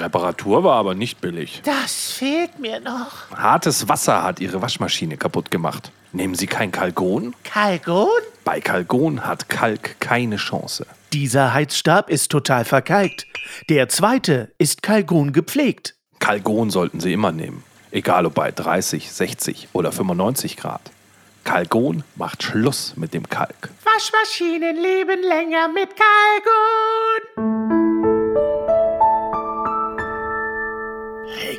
Reparatur war aber nicht billig. Das fehlt mir noch. Hartes Wasser hat Ihre Waschmaschine kaputt gemacht. Nehmen Sie kein Kalgon? Kalgon? Bei Kalgon hat Kalk keine Chance. Dieser Heizstab ist total verkalkt. Der zweite ist Kalgon gepflegt. Kalgon sollten Sie immer nehmen. Egal ob bei 30, 60 oder 95 Grad. Kalgon macht Schluss mit dem Kalk. Waschmaschinen leben länger mit Hey,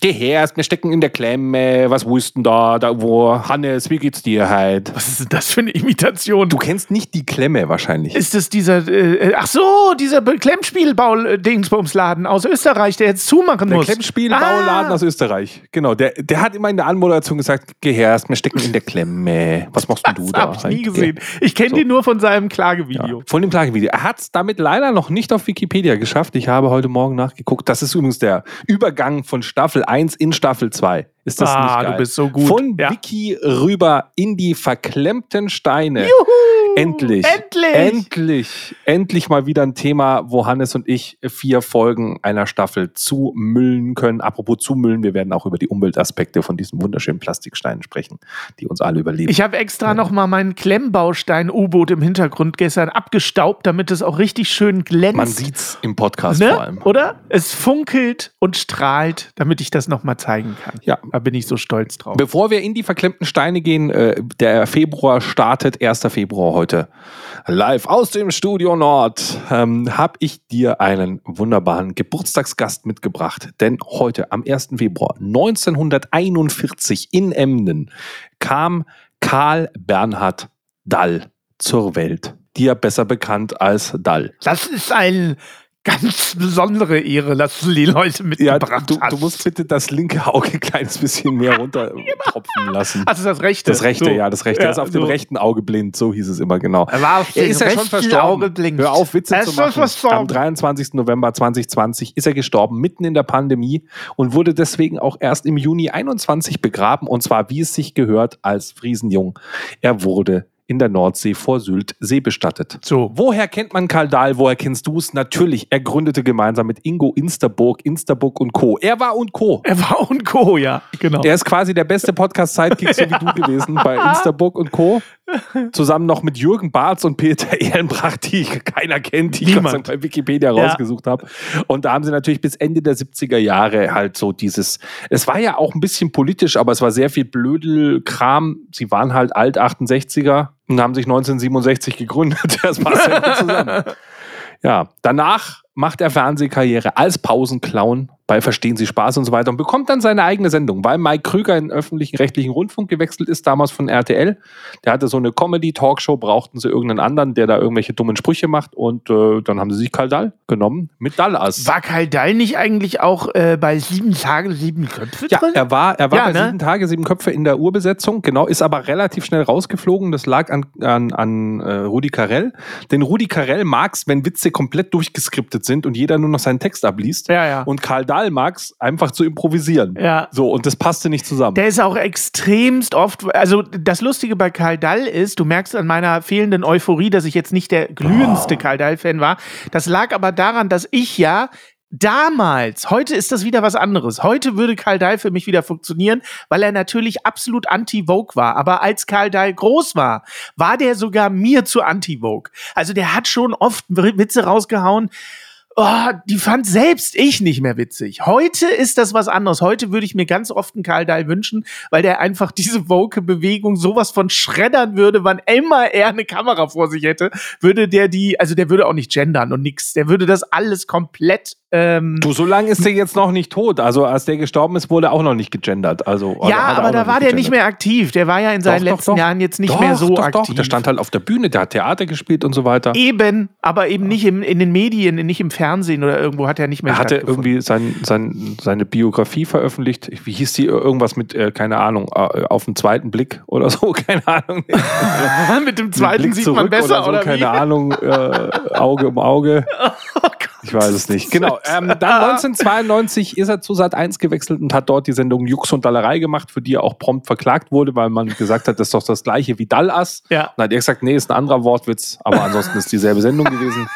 Geh her, wir stecken in der Klemme. Was wussten da, da wo? Hannes, wie geht's dir halt? Was ist denn das für eine Imitation? Du kennst nicht die Klemme wahrscheinlich. Ist das dieser, äh, ach so, dieser Klemmspielbau-Dingsbumsladen aus Österreich, der jetzt zumachen der muss? Klemmspielbauladen Ah. aus Österreich. Genau, der, der hat immer in der Anmoderation gesagt, geh her, wir stecken in der Klemme. Was machst denn du Das da? hab ich nie halt? gesehen. Ich kenne So. den nur von seinem Ja, Klagevideo. von dem Klagevideo. Er hat es damit leider noch nicht auf Wikipedia geschafft. Ich habe heute Morgen nachgeguckt. Das ist übrigens der Übergang von Staffel 1 in Staffel 2. Ist das Ah, nicht geil? du bist so gut. Von Ja. Wiki rüber in die verklemmten Steine. Juhu! Endlich. Endlich! Endlich. Endlich mal wieder ein Thema, wo Hannes und ich vier Folgen einer Staffel zumüllen können. Apropos zumüllen, wir werden auch über die Umweltaspekte von diesen wunderschönen Plastiksteinen sprechen, die uns alle überleben. Ich habe extra noch mal mein Klemmbaustein-U-Boot im Hintergrund gestern abgestaubt, damit es auch richtig schön glänzt. Man sieht's im Podcast vor ne? allem. Oder? Es funkelt und strahlt, damit ich das noch mal zeigen kann. Ja. Da bin ich so stolz drauf. Bevor wir in die verklemmten Steine gehen, äh, der Februar startet, 1. Februar heute, live aus dem Studio Nord, ähm, habe ich dir einen wunderbaren Geburtstagsgast mitgebracht. Denn heute, am 1. Februar 1941 in Emden, kam Karl Bernhard Dall zur Welt. Dir besser bekannt als Dall. Das ist eine ganz besondere Ehre, dass du die Leute Ja, mitgebracht du, hast. du musst bitte das linke Auge ein kleines bisschen mehr runter tropfen lassen. also das rechte. Das rechte, So. ja, das rechte. er ist auf dem so. rechten Auge blind, so hieß es immer genau. Er war auf Er dem ist ja schon rechten verstorben. Auge blind. Hör auf, Witze Er zu machen. Am 23. November 2020 ist er gestorben, mitten in der Pandemie und wurde deswegen auch erst im Juni 21 begraben und zwar, wie es sich gehört, als Friesenjung. Er wurde in der Nordsee vor Sylt seebestattet. So. Woher kennt man Karl Dahl? Woher kennst du es? Natürlich, er gründete gemeinsam mit Ingo Insterburg, Insterburg und Co. Er war und Co. Er war und Co., ja, genau. Er ist quasi der beste Podcast-Sidekick, so wie du gewesen, bei Instabook und Co. Zusammen noch mit Jürgen Barz und Peter Ehrenbracht, die keiner kennt, die ich Niemand. Dank bei Wikipedia Ja. rausgesucht habe. Und da haben sie natürlich bis Ende der 70er Jahre halt so dieses, es war ja auch ein bisschen politisch, aber es war sehr viel Blödelkram. Sie waren halt alt 68er und haben sich 1967 gegründet. Das passt ja gut zusammen. Ja, danach macht er Fernsehkarriere als Pausenclown bei Verstehen Sie Spaß und so weiter und bekommt dann seine eigene Sendung, weil Mike Krüger in den öffentlichen rechtlichen Rundfunk gewechselt ist, damals von RTL. Der hatte so eine Comedy-Talkshow, brauchten sie irgendeinen anderen, der da irgendwelche dummen Sprüche macht und äh, dann haben sie sich Karl Dall genommen mit Dallas. War Karl Dall nicht eigentlich auch äh, bei Sieben Tage, Sieben Köpfe Ja, drin? er war, er war Ja, bei ne? sieben Tage, sieben Köpfe in der Urbesetzung, genau, ist aber relativ schnell rausgeflogen. Das lag an, an, an äh, Rudi Carell. Denn Rudi Carell mag's, wenn Witze komplett durchgeskriptet sind und jeder nur noch seinen Text abliest. Ja, ja. Und Karl Dahl mag's, einfach zu improvisieren. Ja. So, und das passte nicht zusammen. Der ist auch extremst oft, also das Lustige bei Karl Dall ist, du merkst an meiner fehlenden Euphorie, dass ich jetzt nicht der glühendste Oh. Karl Dall-Fan war. Das lag aber daran, dass ich ja damals, heute ist das wieder was anderes. Heute würde Karl Dahl für mich wieder funktionieren, weil er natürlich absolut anti-Vogue war. Aber als Karl Dahl groß war, war der sogar mir zu anti-Vogue. Also der hat schon oft Witze rausgehauen, oh, die fand selbst ich nicht mehr witzig. Heute ist das was anderes. Heute würde ich mir ganz oft einen Karl Dahl wünschen, weil der einfach diese Woke-Bewegung sowas von schreddern würde, wann immer er eine Kamera vor sich hätte, würde der die, also der würde auch nicht gendern und nix. Der würde das alles komplett ähm, Du, so lange ist der jetzt noch nicht tot. Also, als der gestorben ist, wurde er auch noch nicht gegendert. Also, ja, er aber da war der nicht mehr aktiv. Der war ja in seinen Doch, doch, letzten doch. Jahren jetzt nicht doch, mehr so doch, aktiv. Doch, der stand halt auf der Bühne, der hat Theater gespielt und so weiter. Eben, aber eben nicht im, in den Medien, nicht im Fernsehen oder irgendwo hat er nicht mehr Er hatte irgendwie sein, sein, seine Biografie veröffentlicht. Wie hieß die? Irgendwas mit, äh, keine Ahnung, äh, auf den zweiten Blick oder so, keine Ahnung. Mit dem zweiten Blick sieht man besser, so, oder, keine wie? Ahnung, äh, Auge um Auge. Oh. Ich weiß es nicht. Genau. Ähm, dann 1992 ist er zu Sat 1 gewechselt und hat dort die Sendung Jux und Dallerei gemacht, für die er auch prompt verklagt wurde, weil man gesagt hat, das ist doch das gleiche wie Dallas. Ja. Dann hat er gesagt, nee, ist ein anderer Wortwitz, aber ansonsten ist dieselbe Sendung gewesen.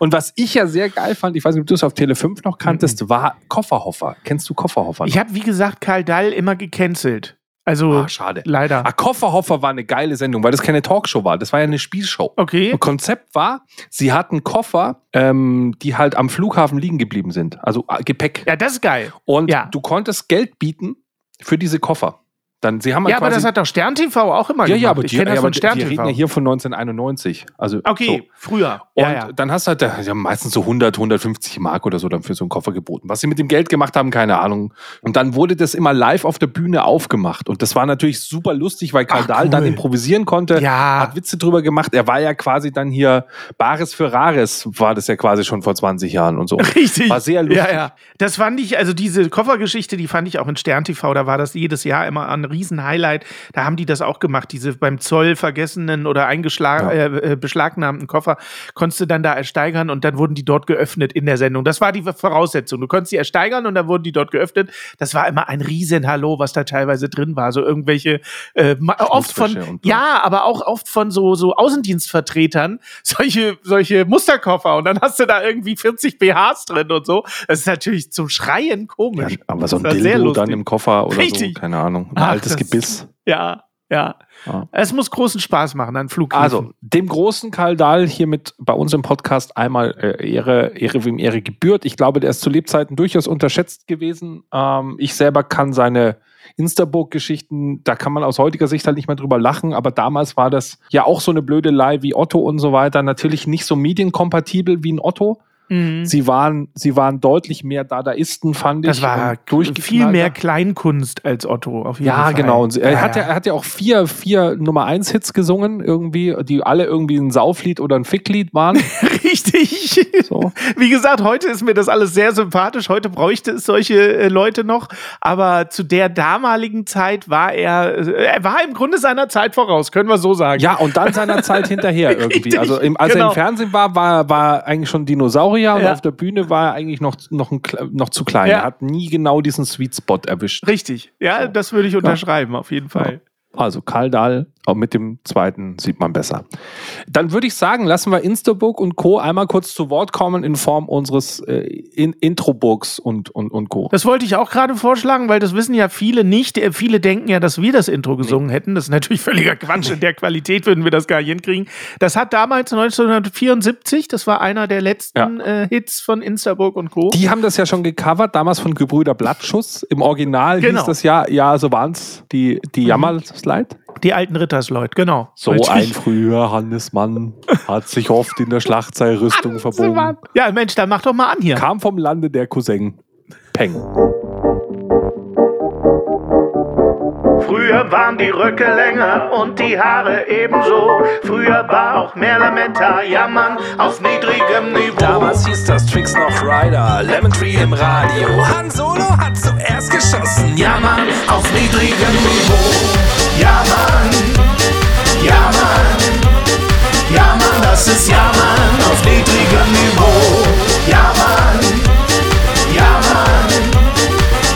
Und was ich ja sehr geil fand, ich weiß nicht, ob du es auf Tele 5 noch kanntest, war Kofferhoffer. Kennst du Kofferhoffer? Ich habe, wie gesagt, Karl Dall immer gecancelt. Also, ah, schade. leider. Ah, Kofferhoffer war eine geile Sendung, weil das keine Talkshow war. Das war ja eine Spielshow. Okay. Und Konzept war, sie hatten Koffer, ähm, die halt am Flughafen liegen geblieben sind. Also äh, Gepäck. Ja, das ist geil. Und Ja. du konntest Geld bieten für diese Koffer. Dann, sie haben halt Ja, aber quasi, das hat doch Stern TV auch immer ja, gemacht. ja, aber ich die, kenne ja, das aber von Stern wir reden TV. ja hier von 1991. Also okay, früher. Und ja, ja. dann hast du halt, sie haben meistens so 100, 150 Mark oder so dann für so einen Koffer geboten. Was sie mit dem Geld gemacht haben, keine Ahnung. Und dann wurde das immer live auf der Bühne aufgemacht. Und das war natürlich super lustig, weil Karl Ach, Dahl cool. dann improvisieren konnte. Ja. Hat Witze drüber gemacht. Er war ja quasi dann hier Bares für Rares, war das ja quasi schon vor 20 Jahren und so. Richtig. War sehr lustig. Ja, ja. Das fand ich, also diese Koffergeschichte, die fand ich auch in Stern TV, da war das jedes Jahr immer ein Riesen-Highlight. Da haben die das auch gemacht, diese beim Zoll vergessenen oder eingeschlagen, Ja. äh, äh, beschlagnahmten Koffer, konntest du dann da ersteigern und dann wurden die dort geöffnet in der Sendung. Das war die Voraussetzung. Du konntest die ersteigern und dann wurden die dort geöffnet. Das war immer ein Riesen-Hallo, was da teilweise drin war. So irgendwelche, äh, ma- oft von, ja, aber auch oft von so, so Außendienstvertretern, solche, solche Musterkoffer und dann hast du da irgendwie 40 BHs drin und so. Das ist natürlich zum Schreien Ja, komisch. aber so ein Das war sehr Dildo dann im Koffer oder Richtig. so, keine Ahnung. Ach, altes das- Gebiss. Ja, ja. Ja. Es muss großen Spaß machen an Flughäfen. Also, dem großen Karl Dahl hier mit bei uns im Podcast einmal äh, Ehre, Ehre wem Ehre gebührt. Ich glaube, der ist zu Lebzeiten durchaus unterschätzt gewesen. Ähm, ich selber kann seine Instaburg-Geschichten, da kann man aus heutiger Sicht halt nicht mehr drüber lachen, aber damals war das ja auch so eine Blödelei wie Otto und so weiter. Natürlich nicht so medienkompatibel wie ein Otto. Mhm. Sie waren, sie waren deutlich mehr Dadaisten, fand das ich. war und durchgeknallter. viel mehr Kleinkunst als Otto, auf jeden Ja, Fall. genau. Und er, Ja, hat ja, er hat ja auch vier, vier Nummer eins Hits gesungen, irgendwie, die alle irgendwie ein Sauflied oder ein Ficklied waren. Richtig. So. Wie gesagt, heute ist mir das alles sehr sympathisch. Heute bräuchte es solche äh, Leute noch. Aber zu der damaligen Zeit war er, äh, er war im Grunde seiner Zeit voraus, können wir so sagen. Ja, und dann seiner Zeit hinterher irgendwie. Richtig, also im, als er genau. im Fernsehen war, war, war er eigentlich schon Dinosaurier und Ja. auf der Bühne war er eigentlich noch, noch, ein, noch zu klein. Ja. Er hat nie genau diesen Sweet Spot erwischt. Richtig. Ja, So. das würde ich unterschreiben, auf jeden Fall. Also Karl Dahl, auch mit dem zweiten sieht man besser. Dann würde ich sagen, lassen wir Instabook und Co. einmal kurz zu Wort kommen in Form unseres äh, in Introburgs und, und, und Co. Das wollte ich auch gerade vorschlagen, weil das wissen ja viele nicht. Äh, Viele denken ja, dass wir das Intro gesungen hätten. Das ist natürlich völliger Quatsch. In der Qualität würden wir das gar nicht hinkriegen. Das hat damals 1974, das war einer der letzten äh, Hits von Instaburg und Co. Die haben das ja schon gecovert, damals von Gebrüder Blattschuss. Im Original Genau. hieß das ja, ja, so waren's, die, die Jammerslide. Die alten Rittersleut, genau. So Richtig. ein früher Hannesmann hat sich oft in der Schlacht seine Rüstung verbogen. Ja, Mensch, dann mach doch mal an hier. Kam vom Lande der Cousin. Peng. Früher waren die Röcke länger und die Haare ebenso. Früher war auch mehr Lametta, jammern auf niedrigem Niveau. Damals hieß das Tricks noch Rider, Lemon Tree im Radio. Han Solo hat zuerst geschossen. Ja, Mann, auf niedrigem Niveau. Ja, Mann, ja, Mann, ja, Mann, das ist Ja, Mann, auf niedrigem Niveau. Ja, Mann, ja, Mann,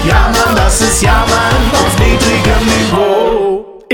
ja, Mann, das ist Ja, Mann, auf niedrigem Niveau.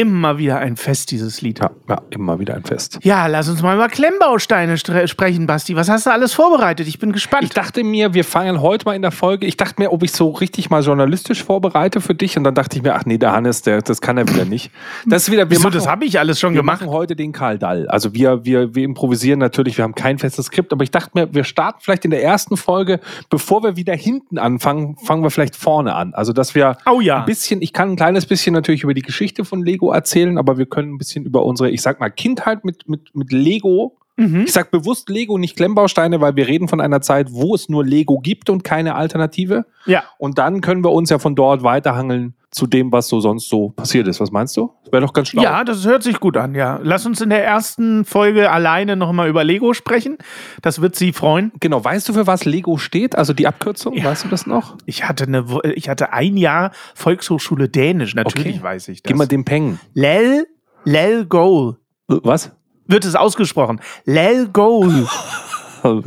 Immer wieder ein Fest, dieses Lied. Ja, ja, immer wieder ein Fest. Ja, lass uns mal über Klemmbausteine sprechen, Basti. Was hast du alles vorbereitet? Ich bin gespannt. Ich dachte mir, wir fangen heute mal in der Folge. Ich dachte mir, ob ich so richtig mal journalistisch vorbereite für dich. Und dann dachte ich mir, ach nee, der Hannes, der, das kann er wieder nicht. Das ist wieder, wir Wieso, machen, das habe ich alles schon wir gemacht. machen heute den Karl Dall. Also wir, wir, wir improvisieren natürlich, wir haben kein festes Skript, aber ich dachte mir, wir starten vielleicht in der ersten Folge, bevor wir wieder hinten anfangen, fangen wir vielleicht vorne an. Also dass wir Oh ja. ein bisschen, ich kann ein kleines bisschen natürlich über die Geschichte von Lego erzählen, aber wir können ein bisschen über unsere, ich sag mal, Kindheit mit, mit, mit Lego. Mhm. Ich sag bewusst Lego, nicht Klemmbausteine, weil wir reden von einer Zeit, wo es nur Lego gibt und keine Alternative. Ja. Und dann können wir uns ja von dort weiterhangeln zu dem, was so sonst so passiert ist. Was meinst du? Wäre doch ganz schlau. Ja, das hört sich gut an, ja. Lass uns in der ersten Folge alleine nochmal über Lego sprechen. Das wird Sie freuen. Genau, weißt du, für was Lego steht? Also die Abkürzung, weißt du das noch? Ich hatte, eine, ich hatte ein Jahr Volkshochschule Dänisch, natürlich Okay. weiß ich das. Gib mal den Peng. Lel, Lel Goal Was? wird es ausgesprochen. Lel Goal.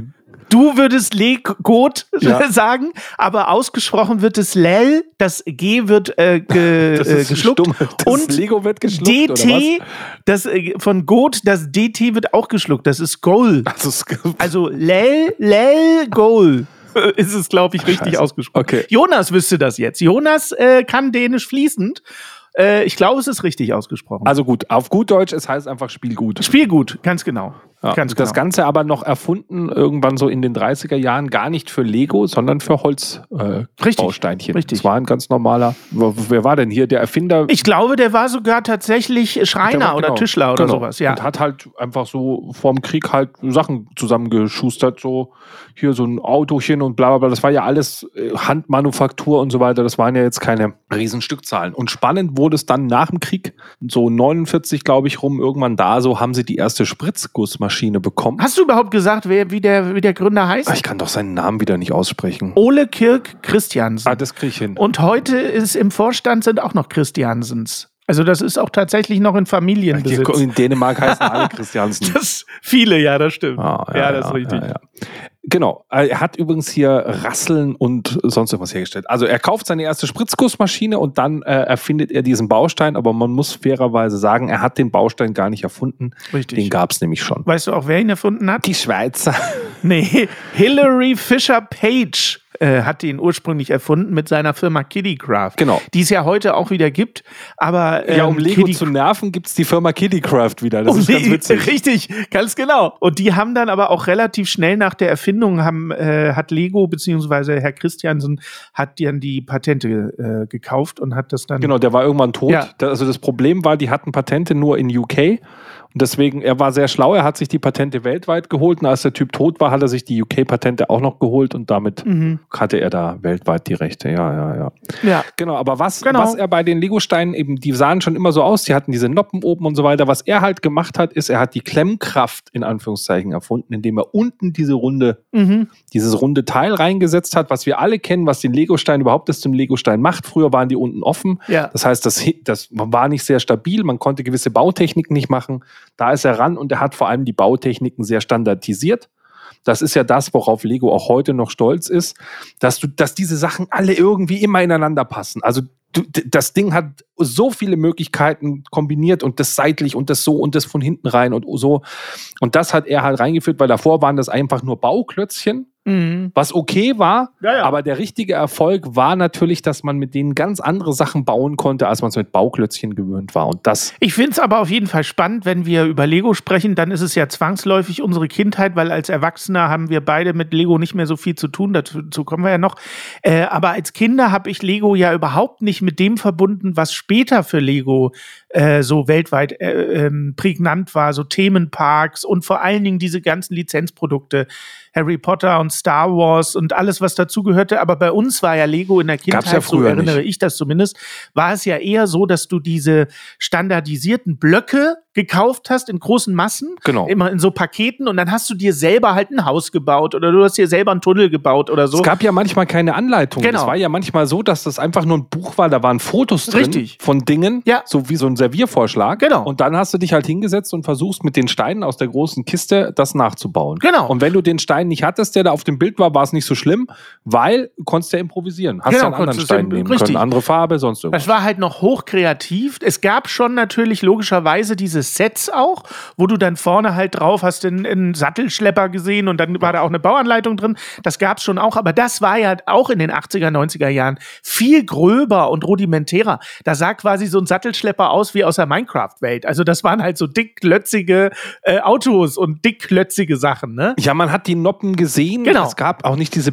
Du würdest Legot Ja. sagen, aber ausgesprochen wird es Lel, das G wird äh, ge, Das äh, geschluckt. und Lego wird geschluckt, DT, das äh, von Got, das DT wird auch geschluckt. Das ist Goal. ist, Also Lel, Lel, Goal. Ist es, glaube ich, richtig Scheiße. ausgesprochen. Okay. Jonas wüsste das jetzt. Jonas äh, kann Dänisch fließend. Äh, ich glaube, es ist richtig ausgesprochen. also gut, auf gut Deutsch, es heißt einfach Spiel gut. Spiel gut, ganz genau. Ja, ganz Das genau. Ganze aber noch erfunden, irgendwann so in den 30er Jahren, gar nicht für Lego, sondern für Holzbausteinchen. Äh, Richtig. Das war ein ganz normaler. Wer war denn hier der Erfinder? Ich glaube, der war sogar tatsächlich Schreiner war- oder genau, Tischler oder genau. sowas. Ja. Und hat halt einfach so vorm Krieg halt Sachen zusammengeschustert, so hier so ein Autochen und bla bla bla. Das war ja alles äh, Handmanufaktur und so weiter. Das waren ja jetzt keine Riesenstückzahlen. Und spannend wurde es dann nach dem Krieg, so 49, glaube ich, rum, irgendwann da, so haben sie die erste Spritzgussmaschine bekommen. Hast du überhaupt gesagt, wer, wie, der, wie der Gründer heißt? Ah, Ich kann doch seinen Namen wieder nicht aussprechen. Ole Kirk Christiansen. Ah, das kriege ich hin. Und heute ist im Vorstand sind auch noch Christiansens. Also das ist auch tatsächlich noch in Familienbesitz. In Dänemark heißen alle Christiansen. Das viele, ja, das stimmt. Ah, ja, das ist richtig. ja, ja. Genau. Er hat übrigens hier Rasseln und sonst irgendwas hergestellt. Also er kauft seine erste Spritzgussmaschine und dann äh, erfindet er diesen Baustein, aber man muss fairerweise sagen, er hat den Baustein gar nicht erfunden. Richtig. Den gab es nämlich schon. Weißt du auch, wer ihn erfunden hat? Die Schweizer. Nee, Hilary Fisher Page äh, hat ihn ursprünglich erfunden mit seiner Firma Kiddycraft. Genau. Die es ja heute auch wieder gibt. Aber ähm, ja, um Lego Kiddy- zu nerven, gibt es die Firma Kiddycraft wieder. Das Um ist ganz witzig. Richtig, ganz genau. Und die haben dann aber auch relativ schnell nach der Erfindung haben, äh, hat Lego beziehungsweise Herr Christiansen hat dann die Patente äh, gekauft und hat das dann. Genau, der war irgendwann tot. Ja. Also das Problem war, die hatten Patente nur in UK. Und deswegen, er war sehr schlau, er hat sich die Patente weltweit geholt. Und als der Typ tot war, hat er sich die UK-Patente auch noch geholt und damit Mhm. hatte er da weltweit die Rechte. Ja, ja, ja. Ja. Genau, aber was, Genau. was er bei den Lego-Steinen eben, die sahen schon immer so aus, die hatten diese Noppen oben und so weiter. Was er halt gemacht hat, ist, er hat die Klemmkraft in Anführungszeichen erfunden, indem er unten diese runde, Mhm. dieses runde Teil reingesetzt hat, was wir alle kennen, was den Lego-Stein überhaupt erst zum Lego-Stein macht. Früher waren die unten offen. Ja. Das heißt, das, das war nicht sehr stabil, man konnte gewisse Bautechniken nicht machen. Da ist er ran und er hat vor allem die Bautechniken sehr standardisiert. Das ist ja das, worauf Lego auch heute noch stolz ist, dass du, dass diese Sachen alle irgendwie immer ineinander passen. Also du, das Ding hat so viele Möglichkeiten kombiniert und das seitlich und das so und das von hinten rein und so. Und das hat er halt reingeführt, weil davor waren das einfach nur Bauklötzchen, Mhm. was okay war, Ja, ja. aber der richtige Erfolg war natürlich, dass man mit denen ganz andere Sachen bauen konnte, als man es mit Bauklötzchen gewöhnt war. Und das, Ich finde es aber auf jeden Fall spannend, wenn wir über Lego sprechen, dann ist es ja zwangsläufig unsere Kindheit, weil als Erwachsener haben wir beide mit Lego nicht mehr so viel zu tun, dazu, kommen wir ja noch. Äh, aber als Kinder habe ich Lego ja überhaupt nicht mit dem verbunden, was später für Lego äh, so weltweit äh, ähm, prägnant war, so Themenparks und vor allen Dingen diese ganzen Lizenzprodukte. Harry Potter und Star Wars und alles, was dazugehörte. Aber bei uns war ja Lego in der Kindheit, ja so früher erinnere nicht. ich das zumindest, war es ja eher so, dass du diese standardisierten Blöcke gekauft hast in großen Massen, Genau. immer in so Paketen und dann hast du dir selber halt ein Haus gebaut oder du hast dir selber einen Tunnel gebaut oder so. es gab ja manchmal keine Anleitung. Genau. Es war ja manchmal so, dass das einfach nur ein Buch war, da waren Fotos drin Richtig. von Dingen, Ja. so wie so ein Serviervorschlag. Genau. Und dann hast du dich halt hingesetzt und versuchst mit den Steinen aus der großen Kiste das nachzubauen. Genau. Und wenn du den Stein nicht hattest, der da auf dem Bild war, war es nicht so schlimm, weil du konntest ja improvisieren. Hast Genau, ja einen anderen du Stein nehmen richtig. können, andere Farbe, sonst irgendwas. Das war halt noch hochkreativ. Es gab schon natürlich logischerweise diese Sets auch, wo du dann vorne halt drauf hast einen, einen Sattelschlepper gesehen und dann war da auch eine Bauanleitung drin. Das gab es schon auch, aber das war ja auch in den 80er, 90er Jahren viel gröber und rudimentärer. Da sah quasi so ein Sattelschlepper aus wie aus der Minecraft-Welt. Also das waren halt so dickklötzige äh, Autos und dickklötzige Sachen, ne? Ja, man hat die Noppen gesehen. Genau. Es gab auch nicht diese.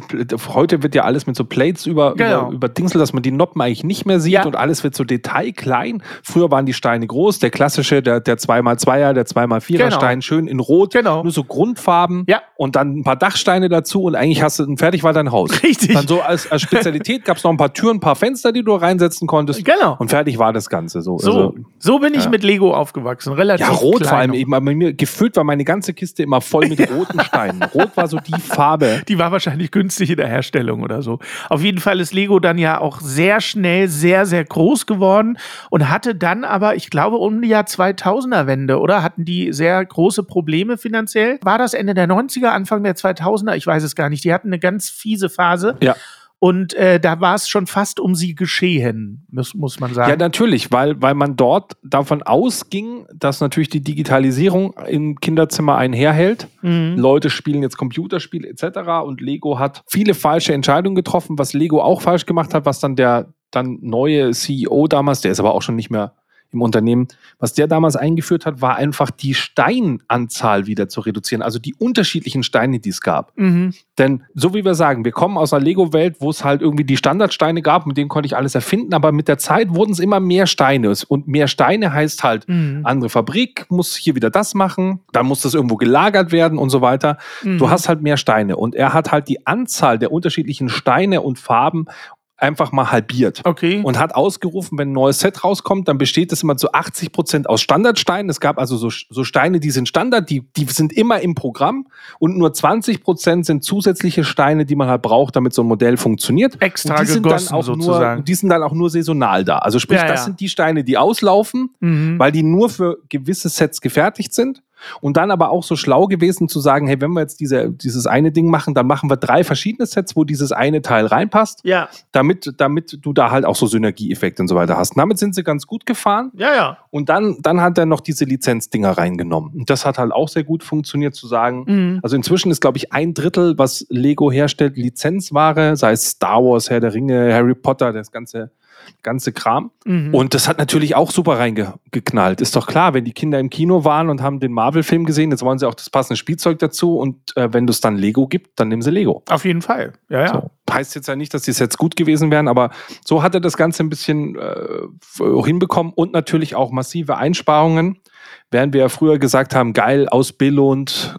Heute wird ja alles mit so Plates über, Genau. über, über Dingsel, dass man die Noppen eigentlich nicht mehr sieht Ja. und alles wird so detailklein. Früher waren die Steine groß. Der klassische, der, der 2x2er, der 2x4er Genau. Stein, schön in Rot. Genau. Nur so Grundfarben. Ja. Und dann ein paar Dachsteine dazu und eigentlich hast du fertig war dein Haus. Richtig. Dann so als, als Spezialität gab es noch ein paar Türen, ein paar Fenster, die du reinsetzen konntest. Genau. Und fertig war das Ganze. So, So, Also, so bin ich ja. mit Lego aufgewachsen. Relativ ja, rot klein vor allem eben. Aber bei mir gefüllt war meine ganze Kiste immer voll mit roten Steinen. Rot war so die Farbe. Die war wahrscheinlich günstig in der Herstellung oder so. Auf jeden Fall ist Lego dann ja auch sehr schnell sehr, sehr groß geworden und hatte dann aber, ich glaube, um die Jahr 2000 Jahrtausendwende, oder? Hatten die sehr große Probleme finanziell? War das Ende der 90er, Anfang der 2000er? Ich weiß es gar nicht. Die hatten eine ganz fiese Phase. Ja. Und äh, da war es schon fast um sie geschehen, muss, muss man sagen. Ja, natürlich, weil, weil man dort davon ausging, dass natürlich die Digitalisierung im Kinderzimmer einherhält. Mhm. Leute spielen jetzt Computerspiele etc. Und Lego hat viele falsche Entscheidungen getroffen, was Lego auch falsch gemacht hat, was dann der dann neue CEO damals, der ist aber auch schon nicht mehr im Unternehmen, was der damals eingeführt hat, war einfach die Steinanzahl wieder zu reduzieren, also die unterschiedlichen Steine, die es gab. Mhm. Denn so wie wir sagen, wir kommen aus einer Lego-Welt, wo es halt irgendwie die Standardsteine gab, mit denen konnte ich alles erfinden, aber mit der Zeit wurden es immer mehr Steine. Und mehr Steine heißt halt, Mhm. andere Fabrik muss hier wieder das machen, dann muss das irgendwo gelagert werden und so weiter. Mhm. Du hast halt mehr Steine. Und er hat halt die Anzahl der unterschiedlichen Steine und Farben einfach mal halbiert. Okay. Und hat ausgerufen, wenn ein neues Set rauskommt, dann besteht es immer zu 80 Prozent aus Standardsteinen. Es gab also so, so Steine, die sind Standard, die, die sind immer im Programm. Und nur 20 Prozent sind zusätzliche Steine, die man halt braucht, damit so ein Modell funktioniert. Extra und die sind dann auch nur, sozusagen. die sind dann auch nur saisonal da. Also sprich, Ja, das ja. sind die Steine, die auslaufen, Mhm. weil die nur für gewisse Sets gefertigt sind. Und dann aber auch so schlau gewesen zu sagen, hey, wenn wir jetzt diese, dieses eine Ding machen, dann machen wir drei verschiedene Sets, wo dieses eine Teil reinpasst, ja, damit, damit du da halt auch so Synergieeffekte und so weiter hast. Und damit sind sie ganz gut gefahren. ja, ja. Und dann, dann hat er noch diese Lizenzdinger reingenommen. Und das hat halt auch sehr gut funktioniert zu sagen. Mhm. Also inzwischen ist, glaube ich, ein Drittel, was Lego herstellt, Lizenzware, sei es Star Wars, Herr der Ringe, Harry Potter, das ganze, ganze Kram. Mhm. Und das hat natürlich auch super reingeknallt. Ist doch klar, wenn die Kinder im Kino waren und haben den Marvel-Film gesehen, jetzt wollen sie auch das passende Spielzeug dazu. Und äh, wenn du es dann Lego gibt, dann nehmen sie Lego. Auf jeden Fall. Ja, ja. So. Heißt jetzt ja nicht, dass die Sets gut gewesen wären, aber so hat er das Ganze ein bisschen äh, hinbekommen und natürlich auch massive Einsparungen. Während wir ja früher gesagt haben, geil, aus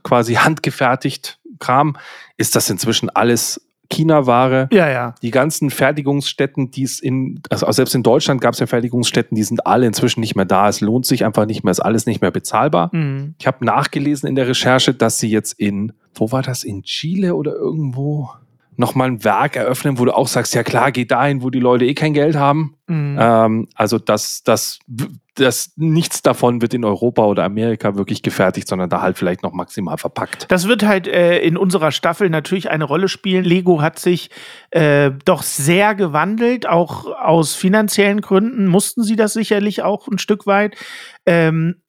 quasi handgefertigt Kram, ist das inzwischen alles China-Ware. Ja, ja. Die ganzen Fertigungsstätten, die es in, also selbst in Deutschland gab es ja Fertigungsstätten, die sind alle inzwischen nicht mehr da. Es lohnt sich einfach nicht mehr, ist alles nicht mehr bezahlbar. Mhm. Ich habe nachgelesen in der Recherche, dass sie jetzt in, wo war das, in Chile oder irgendwo nochmal ein Werk eröffnen, wo du auch sagst, ja klar, geh dahin, wo die Leute eh kein Geld haben. Mhm. Ähm, also das, das, das, nichts davon wird in Europa oder Amerika wirklich gefertigt, sondern da halt vielleicht noch maximal verpackt. Das wird halt äh, in unserer Staffel natürlich eine Rolle spielen. Lego hat sich äh, doch sehr gewandelt, auch aus finanziellen Gründen mussten sie das sicherlich auch ein Stück weit. Ähm,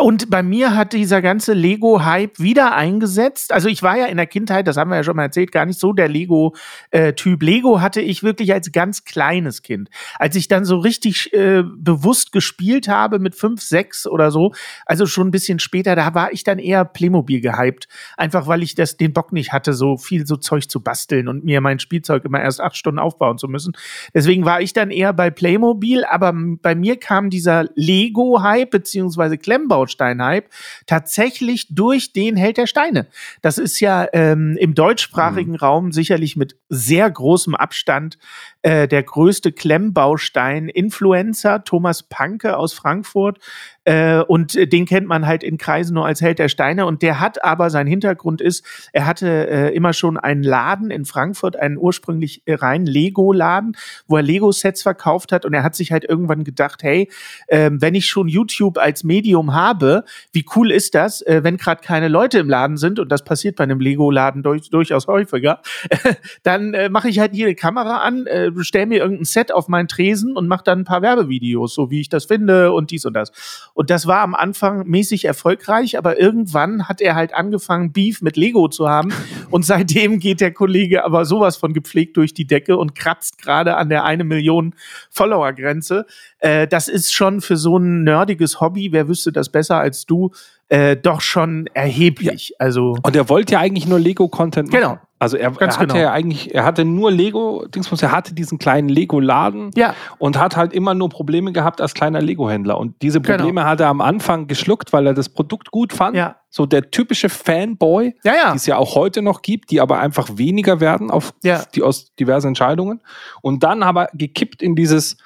und bei mir hat dieser ganze Lego-Hype wieder eingesetzt. Also ich war ja in der Kindheit, das haben wir ja schon mal erzählt, gar nicht so der Lego-Typ. Lego hatte ich wirklich als ganz kleines Kind. Als ich dann so richtig äh, bewusst gespielt habe mit fünf, sechs oder so, also schon ein bisschen später, da war ich dann eher Playmobil gehypt. Einfach weil ich das, den Bock nicht hatte, so viel so Zeug zu basteln und mir mein Spielzeug immer erst acht Stunden aufbauen zu müssen. Deswegen war ich dann eher bei Playmobil, aber bei mir kam dieser Lego-Hype beziehungsweise Klemmbaustein-Hype tatsächlich durch den Held der Steine. Das ist ja ähm, im deutschsprachigen Raum sicherlich mit sehr großem Abstand äh, der größte Klemmbaustein-Influencer, Thomas Panke aus Frankfurt. Äh, und äh, den kennt man halt in Kreisen nur als Held der Steine. Und der hat aber, sein Hintergrund ist, er hatte äh, immer schon einen Laden in Frankfurt, einen ursprünglich äh, rein Lego-Laden, wo er Lego-Sets verkauft hat. Und er hat sich halt irgendwann gedacht, hey, ähm, wenn ich schon YouTube als Medium habe, wie cool ist das, äh, wenn gerade keine Leute im Laden sind, und das passiert bei einem Lego-Laden durch, durchaus häufiger, dann äh, mache ich halt jede Kamera an, äh, stell mir irgendein Set auf meinen Tresen und mache dann ein paar Werbevideos, so wie ich das finde und dies und das. Und das war am Anfang mäßig erfolgreich, aber irgendwann hat er halt angefangen, Beef mit Lego zu haben. Und seitdem geht der Kollege aber sowas von gepflegt durch die Decke und kratzt gerade an der eine Million Follower-Grenze. Äh, das ist schon für so ein nerdiges Hobby, wer wüsste das besser als du, äh, doch schon erheblich. Also, Und er wollte ja eigentlich nur Lego-Content machen. Genau. Also er, er hatte genau. ja eigentlich, er hatte nur Lego, Dingsbums, er hatte diesen kleinen Lego-Laden ja, und hat halt immer nur Probleme gehabt als kleiner Lego-Händler. Und diese Genau. Probleme hat er am Anfang geschluckt, weil er das Produkt gut fand. ja, So der typische Fanboy, ja, die ja. es ja auch heute noch gibt, die aber einfach weniger werden auf Ja. die aus diversen Entscheidungen. Und dann aber gekippt in dieses,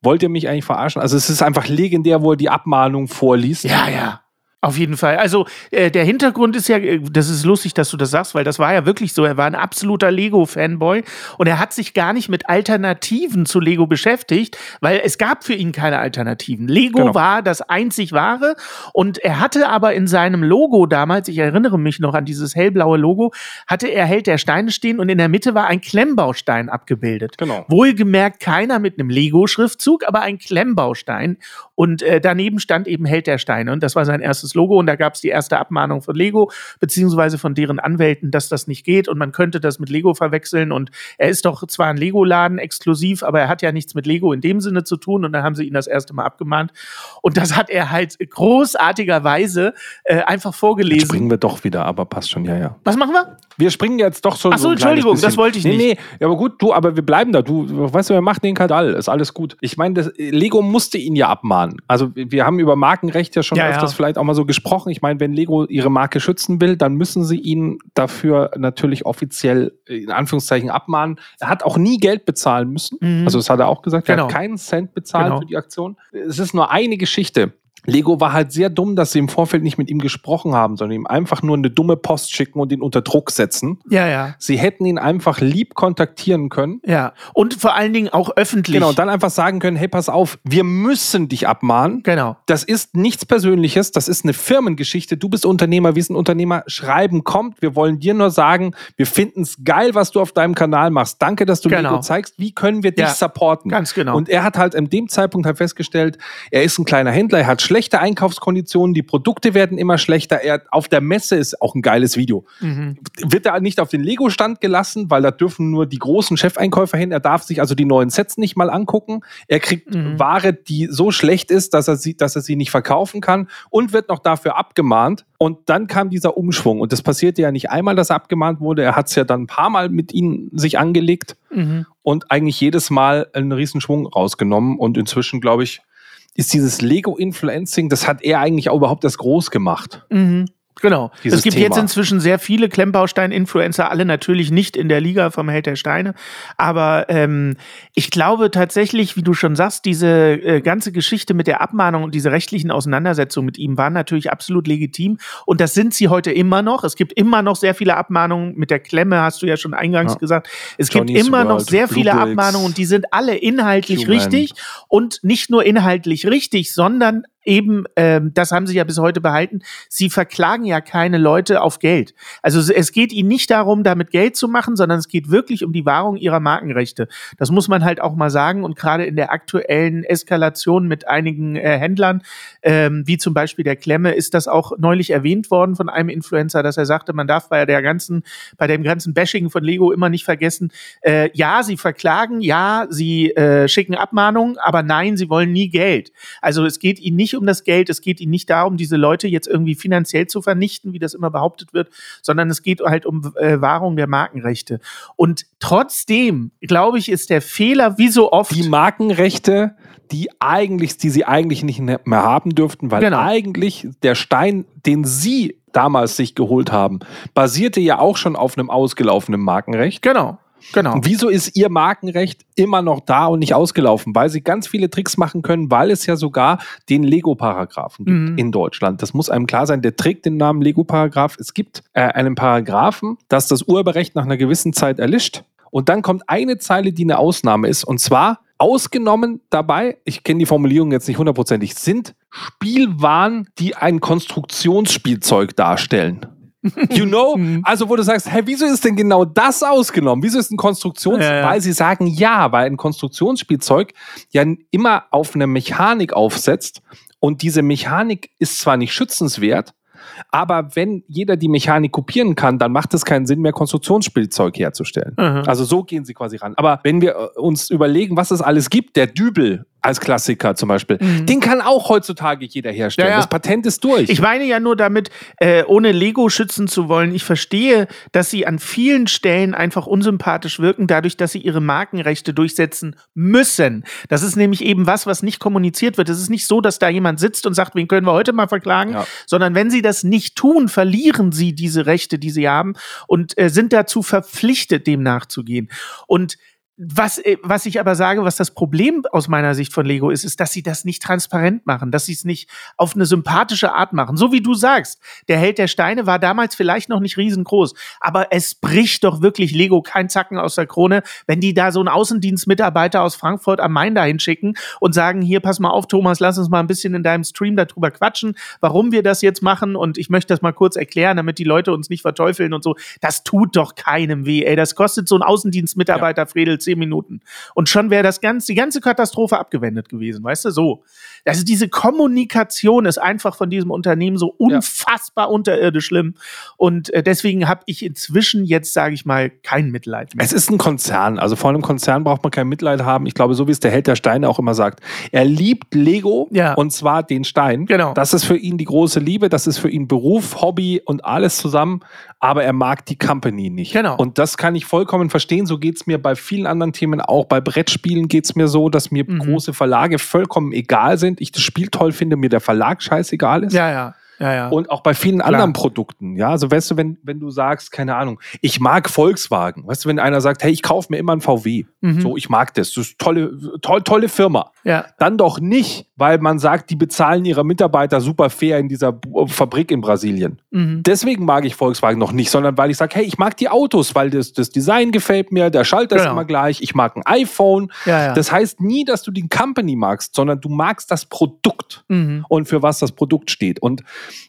wollt ihr mich eigentlich verarschen? Also es ist einfach legendär, wo er die Abmahnung vorliest. Ja, ja. Auf jeden Fall. Also äh, der Hintergrund ist ja, äh, das ist lustig, dass du das sagst, weil das war ja wirklich so. Er war ein absoluter Lego-Fanboy und er hat sich gar nicht mit Alternativen zu Lego beschäftigt, weil es gab für ihn keine Alternativen. Lego Genau. war das einzig wahre und er hatte aber in seinem Logo damals, ich erinnere mich noch an dieses hellblaue Logo, hatte er Held der Steine stehen und in der Mitte war ein Klemmbaustein abgebildet. Genau. Wohlgemerkt keiner mit einem Lego-Schriftzug, aber ein Klemmbaustein. Und äh, daneben stand eben Held der Steine. Und das war sein erstes Logo. Und da gab es die erste Abmahnung von Lego, beziehungsweise von deren Anwälten, dass das nicht geht. Und man könnte das mit Lego verwechseln. Und er ist doch zwar ein Lego-Laden exklusiv, aber er hat ja nichts mit Lego in dem Sinne zu tun. Und dann haben sie ihn das erste Mal abgemahnt. Und das hat er halt großartigerweise äh, einfach Jetzt vorgelesen. springen wir doch wieder, aber passt schon, ja, ja. Was machen wir? Wir springen jetzt doch schon Ach so, so Entschuldigung, bisschen. das wollte ich nee, nicht. Nee, ja, aber gut, du, aber wir bleiben da. Du, weißt du, wir machen den Kadal, ist alles gut. Ich meine, das- Lego musste ihn ja abmahnen. Also wir haben über Markenrecht ja schon Ja, öfters ja. vielleicht auch mal so gesprochen. Ich meine, wenn Lego ihre Marke schützen will, dann müssen sie ihn dafür natürlich offiziell in Anführungszeichen abmahnen. Er hat auch nie Geld bezahlen müssen. Mhm. Also das hat er auch gesagt. Er Genau. hat keinen Cent bezahlt Genau. für die Aktion. Es ist nur eine Geschichte. Lego war halt sehr dumm, dass sie im Vorfeld nicht mit ihm gesprochen haben, sondern ihm einfach nur eine dumme Post schicken und ihn unter Druck setzen. Ja, ja. Sie hätten ihn einfach lieb kontaktieren können. Ja. Und vor allen Dingen auch öffentlich. Genau, und dann einfach sagen können, hey, pass auf, wir müssen dich abmahnen. Genau. Das ist nichts Persönliches, das ist eine Firmengeschichte. Du bist Unternehmer, wir sind Unternehmer. Schreiben kommt. Wir wollen dir nur sagen, wir finden es geil, was du auf deinem Kanal machst. Danke, dass du Genau. Lego zeigst. Wie können wir dich Ja, supporten? ganz genau. Und er hat halt in dem Zeitpunkt halt festgestellt, er ist ein kleiner Händler, er hat schlechte Einkaufskonditionen, die Produkte werden immer schlechter. Er auf der Messe ist auch ein geiles Video. Mhm. Wird er nicht auf den Lego-Stand gelassen, weil da dürfen nur die großen Chefeinkäufer hin. Er darf sich also die neuen Sets nicht mal angucken. Er kriegt Mhm. Ware, die so schlecht ist, dass er, sie, dass er sie nicht verkaufen kann und wird noch dafür abgemahnt. Und dann kam dieser Umschwung. Und das passierte ja nicht einmal, dass er abgemahnt wurde. Er hat es ja dann ein paar Mal mit ihnen sich angelegt Mhm. und eigentlich jedes Mal einen Riesenschwung rausgenommen. Und inzwischen, glaube ich, ist dieses Lego-Influencing, das hat er eigentlich auch überhaupt erst groß gemacht. Mhm. Genau. Es gibt Thema. jetzt inzwischen sehr viele Klemmbaustein-Influencer, alle natürlich nicht in der Liga vom Held der Steine. Aber ähm, ich glaube tatsächlich, wie du schon sagst, diese äh, ganze Geschichte mit der Abmahnung und diese rechtlichen Auseinandersetzungen mit ihm waren natürlich absolut legitim. Und das sind sie heute immer noch. Es gibt immer noch sehr viele Abmahnungen. Mit der Klemme hast du ja schon eingangs Ja. gesagt. Es Johnny's gibt immer noch World, sehr viele Bluebricks, Abmahnungen und die sind alle inhaltlich Human. richtig und nicht nur inhaltlich richtig, sondern eben, ähm, das haben sie ja bis heute behalten, sie verklagen ja keine Leute auf Geld. Also es- geht ihnen nicht darum, damit Geld zu machen, sondern es geht wirklich um die Wahrung ihrer Markenrechte. Das muss man halt auch mal sagen und gerade in der aktuellen Eskalation mit einigen äh, Händlern, ähm, wie zum Beispiel der Klemme, ist das auch neulich erwähnt worden von einem Influencer, dass er sagte, man darf bei der ganzen, bei dem ganzen Bashing von Lego immer nicht vergessen, äh, ja, sie verklagen, ja, sie äh, schicken Abmahnungen, aber nein, sie wollen nie Geld. Also es geht ihnen nicht um das Geld, es geht ihnen nicht darum, diese Leute jetzt irgendwie finanziell zu vernichten, wie das immer behauptet wird, sondern es geht halt um äh, Wahrung der Markenrechte. Und trotzdem, glaube ich, ist der Fehler, wie so oft, die Markenrechte, die eigentlich, die sie eigentlich nicht mehr haben dürften, weil Genau. eigentlich der Stein, den sie damals sich geholt haben, basierte ja auch schon auf einem ausgelaufenen Markenrecht. genau, genau. Und wieso ist ihr Markenrecht immer noch da und nicht ausgelaufen? Weil sie ganz viele Tricks machen können, weil es ja sogar den Lego-Paragraphen gibt Mhm. in Deutschland. Das muss einem klar sein. Der trägt den Namen Lego-Paragraph. Es gibt äh, einen Paragraphen, dass das Urheberrecht nach einer gewissen Zeit erlischt. Und dann kommt eine Zeile, die eine Ausnahme ist. Und zwar ausgenommen dabei, ich kenne die Formulierung jetzt nicht hundertprozentig, sind Spielwaren, die ein Konstruktionsspielzeug darstellen. You know? Mhm. Also, wo du sagst, hey, wieso ist denn genau das ausgenommen? Wieso ist ein Konstruktions... Ja, ja. Weil sie sagen, ja, weil ein Konstruktionsspielzeug ja immer auf eine Mechanik aufsetzt und diese Mechanik ist zwar nicht schützenswert, aber wenn jeder die Mechanik kopieren kann, dann macht es keinen Sinn mehr, Konstruktionsspielzeug herzustellen. Mhm. Also so gehen sie quasi ran. Aber wenn wir äh, uns überlegen, was es alles gibt, der Dübel als Klassiker zum Beispiel, Mhm. den kann auch heutzutage jeder herstellen. Ja, ja. Das Patent ist durch. Ich meine ja nur damit, äh, ohne Lego schützen zu wollen. Ich verstehe, dass sie an vielen Stellen einfach unsympathisch wirken, dadurch, dass sie ihre Markenrechte durchsetzen müssen. Das ist nämlich eben was, was nicht kommuniziert wird. Es ist nicht so, dass da jemand sitzt und sagt, wen können wir heute mal verklagen, Ja. sondern wenn sie das nicht tun, verlieren sie diese Rechte, die sie haben und äh, sind dazu verpflichtet, dem nachzugehen. Und was, äh, was ich aber sage, was das Problem aus meiner Sicht von Lego ist, ist, dass sie das nicht transparent machen, dass sie es nicht auf eine sympathische Art machen. So wie du sagst, der Held der Steine war damals vielleicht noch nicht riesengroß, aber es bricht doch wirklich Lego kein Zacken aus der Krone, wenn die da so einen Außendienstmitarbeiter aus Frankfurt am Main dahin schicken und sagen, hier, pass mal auf, Thomas, lass uns mal ein bisschen in deinem Stream darüber quatschen, warum wir das jetzt machen und ich möchte das mal kurz erklären, damit die Leute uns nicht verteufeln und so. Das tut doch keinem weh, ey. Das kostet so ein Außendienstmitarbeiter, ja. Fredel, zehn Minuten. Und schon wäre das ganz, die ganze Katastrophe abgewendet gewesen, weißt du, so. Also diese Kommunikation ist einfach von diesem Unternehmen so unfassbar ja. unterirdisch schlimm. Und äh, deswegen habe ich inzwischen jetzt, sage ich mal, kein Mitleid mehr. Es ist ein Konzern. Also vor einem Konzern braucht man kein Mitleid haben. Ich glaube, so wie es der Held der Steine auch immer sagt. Er liebt Lego ja. und zwar den Stein. Genau. Das ist für ihn die große Liebe. Das ist für ihn Beruf, Hobby und alles zusammen. Aber er mag die Company nicht. Genau. Und das kann ich vollkommen verstehen. So geht es mir bei vielen anderen Themen auch. Bei Brettspielen geht es mir so, dass mir mhm. große Verlage vollkommen egal sind sind, ich das Spiel toll finde, mir der Verlag scheißegal ist. Ja, ja. Ja, ja. Und auch bei vielen Klar. anderen Produkten. Ja, also weißt du, wenn, wenn du sagst, keine Ahnung, ich mag Volkswagen. Weißt du, wenn einer sagt, hey, ich kaufe mir immer einen VW. Mhm. So, ich mag das. Das ist tolle, toll, tolle Firma. Ja. Dann doch nicht, weil man sagt, die bezahlen ihre Mitarbeiter super fair in dieser Fabrik in Brasilien. Mhm. Deswegen mag ich Volkswagen noch nicht, sondern weil ich sage, hey, ich mag die Autos, weil das, das Design gefällt mir, der Schalter genau. ist immer gleich, ich mag ein iPhone. Ja, ja. Das heißt nie, dass du die Company magst, sondern du magst das Produkt mhm. und für was das Produkt steht. Und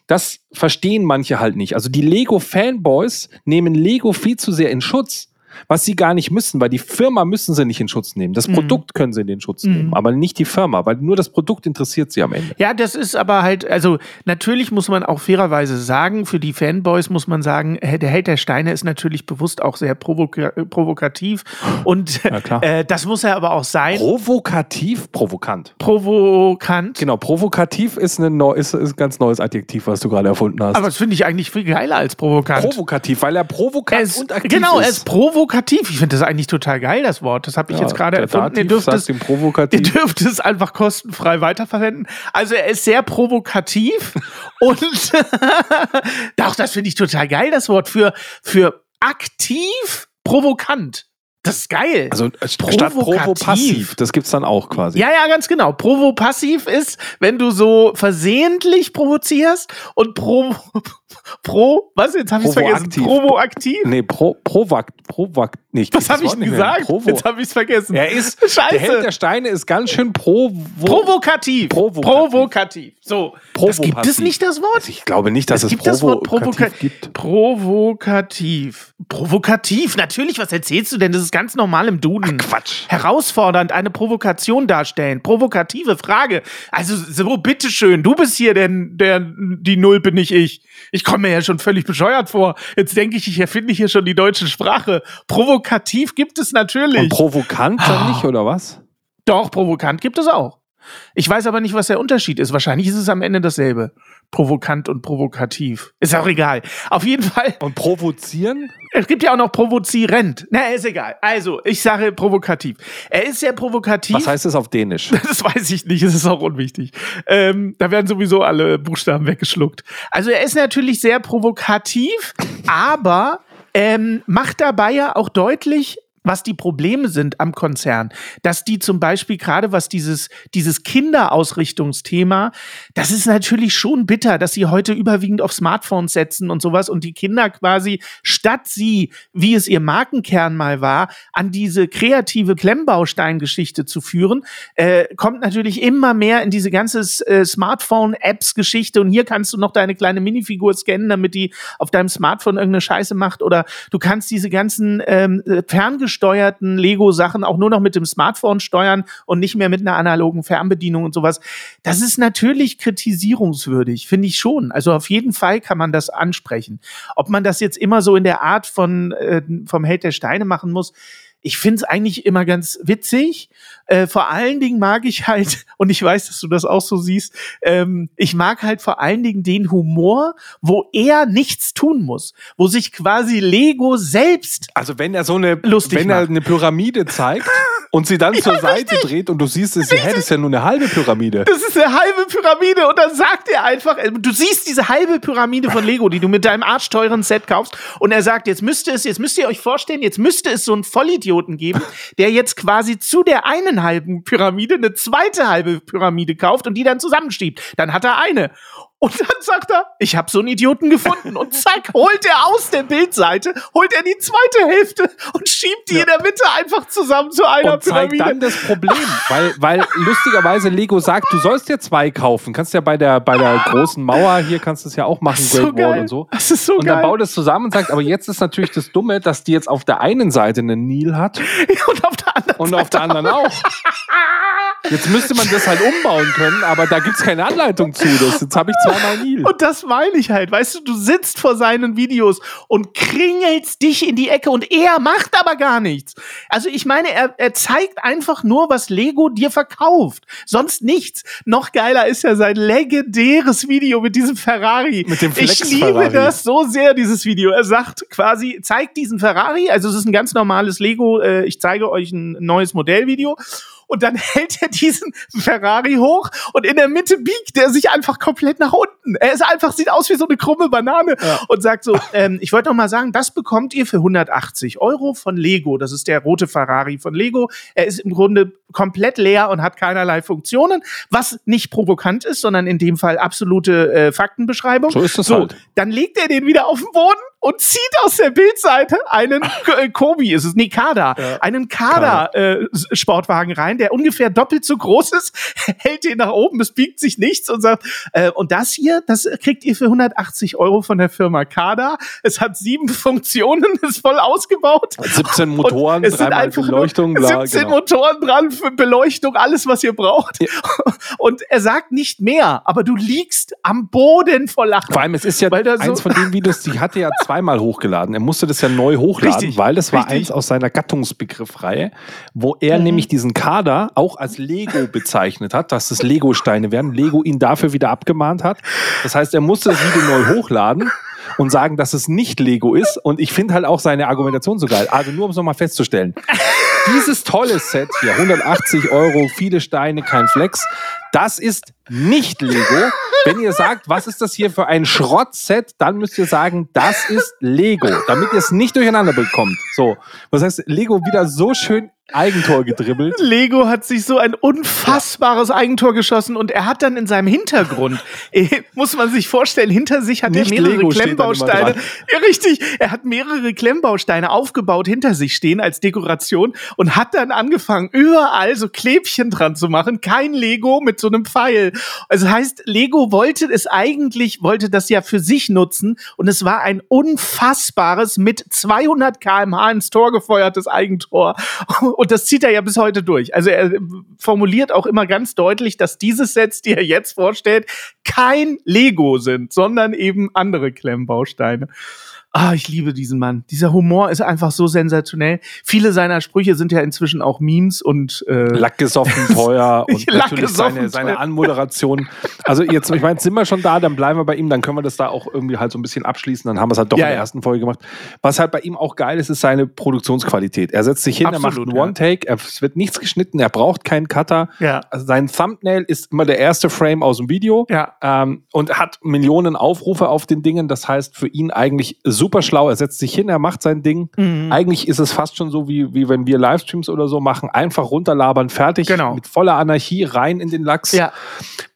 das verstehen manche halt nicht. Also die Lego-Fanboys nehmen Lego viel zu sehr in Schutz was sie gar nicht müssen, weil die Firma müssen sie nicht in Schutz nehmen. Das mhm. Produkt können sie in den Schutz mhm. nehmen, aber nicht die Firma, weil nur das Produkt interessiert sie am Ende. Ja, das ist aber halt, also natürlich muss man auch fairerweise sagen, für die Fanboys muss man sagen, der Held der Steine ist natürlich bewusst auch sehr provoka provokativ und äh, das muss er aber auch sein. Provokativ, provokant. Provokant. Genau, provokativ ist, eine ist, ist ein ganz neues Adjektiv, was du gerade erfunden hast. Aber das finde ich eigentlich viel geiler als provokant. Provokativ, weil er provokant es, und aktiv genau, ist. Genau, er ist provokativ provokativ. Ich finde das eigentlich total geil, das Wort. Das habe ich ja, jetzt gerade erfunden. Ihr dürft, es, ihr dürft es einfach kostenfrei weiterverwenden. Also er ist sehr provokativ und doch, das finde ich total geil, das Wort für, für aktiv provokant. Das ist geil. Also statt Provo-Passiv, das gibt's dann auch quasi. Ja, ja, ganz genau. Provo-Passiv ist, wenn du so versehentlich provozierst und Pro, Pro, was jetzt habe ich vergessen? Provo-aktiv? Nee, Pro, Provakt, Provakt, nicht. Was habe ich gesagt? Provo. Jetzt habe ich's vergessen. Er ist, Scheiße. der Held der Steine ist ganz schön provo provokativ. Provokativ. Provokativ. So, das gibt es nicht, das Wort? Ich glaube nicht, dass es, es gibt das Wort Provoka gibt. Provokativ. Provokativ, natürlich, was erzählst du denn? Das ist ganz normal im Duden. Ach, Quatsch. Herausfordernd, eine Provokation darstellen. Provokative Frage. Also, so, bitteschön, du bist hier denn, der, die Null bin nicht ich. Ich komme mir ja schon völlig bescheuert vor. Jetzt denke ich, ich erfinde hier schon die deutsche Sprache. Provokativ gibt es natürlich. Und provokant dann nicht, oder was? Doch, provokant gibt es auch. Ich weiß aber nicht, was der Unterschied ist. Wahrscheinlich ist es am Ende dasselbe. Provokant und provokativ. Ist auch egal. Auf jeden Fall. Und provozieren? Es gibt ja auch noch provozierend. Na, ist egal. Also, ich sage provokativ. Er ist sehr provokativ. Was heißt das auf Dänisch? Das weiß ich nicht. Das ist auch unwichtig. Ähm, da werden sowieso alle Buchstaben weggeschluckt. Also, er ist natürlich sehr provokativ, aber ähm, macht dabei ja auch deutlich, was die Probleme sind am Konzern, dass die zum Beispiel gerade was dieses, dieses Kinderausrichtungsthema, das ist natürlich schon bitter, dass sie heute überwiegend auf Smartphones setzen und sowas und die Kinder quasi statt sie, wie es ihr Markenkern mal war, an diese kreative Klemmbausteingeschichte zu führen, äh, kommt natürlich immer mehr in diese ganze äh, Smartphone-Apps-Geschichte und hier kannst du noch deine kleine Minifigur scannen, damit die auf deinem Smartphone irgendeine Scheiße macht oder du kannst diese ganzen ähm, Ferngeschichten ferngesteuerten Lego-Sachen auch nur noch mit dem Smartphone steuern und nicht mehr mit einer analogen Fernbedienung und sowas. Das ist natürlich kritisierungswürdig, finde ich schon. Also auf jeden Fall kann man das ansprechen. Ob man das jetzt immer so in der Art von äh, vom Held der Steine machen muss, ich finde es eigentlich immer ganz witzig. Äh, vor allen Dingen mag ich halt, und ich weiß, dass du das auch so siehst, ähm, ich mag halt vor allen Dingen den Humor, wo er nichts tun muss, wo sich quasi Lego selbst. Also wenn er so eine, wenn macht. er eine Pyramide zeigt. und sie dann zur Seite dreht und du siehst, es hä, das ist ja nur eine halbe Pyramide. Das ist eine halbe Pyramide und dann sagt er einfach, du siehst diese halbe Pyramide von Lego, die du mit deinem arschteuren Set kaufst und er sagt, jetzt müsste es, jetzt müsst ihr euch vorstellen, jetzt müsste es so einen Vollidioten geben, der jetzt quasi zu der einen halben Pyramide eine zweite halbe Pyramide kauft und die dann zusammenschiebt. Dann hat er eine. Und dann sagt er, ich habe so einen Idioten gefunden. Und zack, holt er aus der Bildseite, holt er die zweite Hälfte und schiebt die Ja. in der Mitte einfach zusammen zu einer Und zeigt Pyramide. dann das Problem, weil, weil lustigerweise Lego sagt, du sollst dir zwei kaufen. Kannst ja bei der, bei der großen Mauer hier kannst du es ja auch machen, so Great Wall geil. und so. Das ist so Und geil. dann baut es zusammen und sagt, aber jetzt ist natürlich das Dumme, dass die jetzt auf der einen Seite einen Nil hat und auf der anderen und auf der anderen auch. Jetzt müsste man das halt umbauen können, aber da gibt's keine Anleitung zu. Das, jetzt habe ich zweimal Nil. Und das meine ich halt. Weißt du, du sitzt vor seinen Videos und kringelst dich in die Ecke und er macht aber gar nichts. Also ich meine, er, er zeigt einfach nur, was Lego dir verkauft. Sonst nichts. Noch geiler ist ja sein legendäres Video mit diesem Ferrari. Mit dem Ich Flex-Ferrari. liebe das so sehr, dieses Video. Er sagt quasi, zeigt diesen Ferrari, also es ist ein ganz normales Lego, äh, ich zeige euch ein neues Modellvideo. Und dann hält er diesen Ferrari hoch und in der Mitte biegt er sich einfach komplett nach unten. Er ist einfach, sieht aus wie so eine krumme Banane und sagt so, ähm, ich wollte noch mal sagen, das bekommt ihr für 180 Euro von Lego. Das ist der rote Ferrari von Lego. Er ist im Grunde komplett leer und hat keinerlei Funktionen, was nicht provokant ist, sondern in dem Fall absolute äh, Faktenbeschreibung. So ist das so, halt. Dann legt er den wieder auf den Boden und zieht aus der Bildseite einen äh, Kobi, ist es, nee, Kada, einen Kada-Sportwagen rein, der ungefähr doppelt so groß ist, hält den nach oben, es biegt sich nichts und sagt, äh, und das hier, das kriegt ihr für 180 Euro von der Firma Kada. Es hat sieben Funktionen, ist voll ausgebaut. 17 Motoren, es sind dreimal einfach Beleuchtung, bla, 17 genau. Motoren dran für Beleuchtung, alles, was ihr braucht. Ja. Und er sagt nicht mehr, aber du liegst am Boden vor Lachen. Vor allem, es ist ja da so- eins von den Videos, die hatte ja zweimal hochgeladen. Er musste das ja neu hochladen, Richtig, weil das war richtig. eins aus seiner Gattungsbegriffreihe, wo er Mhm. nämlich diesen Kader auch als Lego bezeichnet hat, dass das Lego-Steine werden. Lego ihn dafür wieder abgemahnt hat. Das heißt, er musste das Video neu hochladen und sagen, dass es nicht Lego ist. Und ich finde halt auch seine Argumentation so geil. Also nur um es nochmal festzustellen. Dieses tolle Set hier, 180 Euro, viele Steine, kein Flex, das ist nicht Lego. Wenn ihr sagt, was ist das hier für ein Schrottset, dann müsst ihr sagen, das ist Lego, damit ihr es nicht durcheinander bekommt. So, was heißt Lego wieder so schön Eigentor gedribbelt? Lego hat sich so ein unfassbares Eigentor geschossen und er hat dann in seinem Hintergrund, eh, muss man sich vorstellen, hinter sich hat Nicht er mehrere Lego Klemmbausteine. Ja, richtig. Er hat mehrere Klemmbausteine aufgebaut hinter sich stehen als Dekoration und hat dann angefangen, überall so Klebchen dran zu machen. Kein Lego mit so einem Pfeil. Also heißt, Lego wollte es eigentlich, wollte das ja für sich nutzen und es war ein unfassbares mit 200 kmh ins Tor gefeuertes Eigentor. Und das zieht er ja bis heute durch. Also er formuliert auch immer ganz deutlich, dass diese Sets, die er jetzt vorstellt, kein Lego sind, sondern eben andere Klemmbausteine. Ah, ich liebe diesen Mann. Dieser Humor ist einfach so sensationell. Viele seiner Sprüche sind ja inzwischen auch Memes und äh, Lackgesoffen teuer und natürlich seine, seine. Anmoderation. Also jetzt, ich meine, sind wir schon da, dann bleiben wir bei ihm, dann können wir das da auch irgendwie halt so ein bisschen abschließen. Dann haben wir es halt doch Ja, in der ja. ersten Folge gemacht. Was halt bei ihm auch geil ist, ist seine Produktionsqualität. Er setzt sich hin, er Absolut, macht einen ja. One-Take, er- es wird nichts geschnitten, er braucht keinen Cutter. Ja. Also sein Thumbnail ist immer der erste Frame aus dem Video. Ja. Ähm, und hat Millionen Aufrufe auf den Dingen. Das heißt, für ihn eigentlich super schlau. Er setzt sich hin, er macht sein Ding. Mhm. Eigentlich ist es fast schon so, wie, wie wenn wir Livestreams oder so machen. Einfach runterlabern, fertig. Genau. Mit voller Anarchie rein in den Lachs. Ja.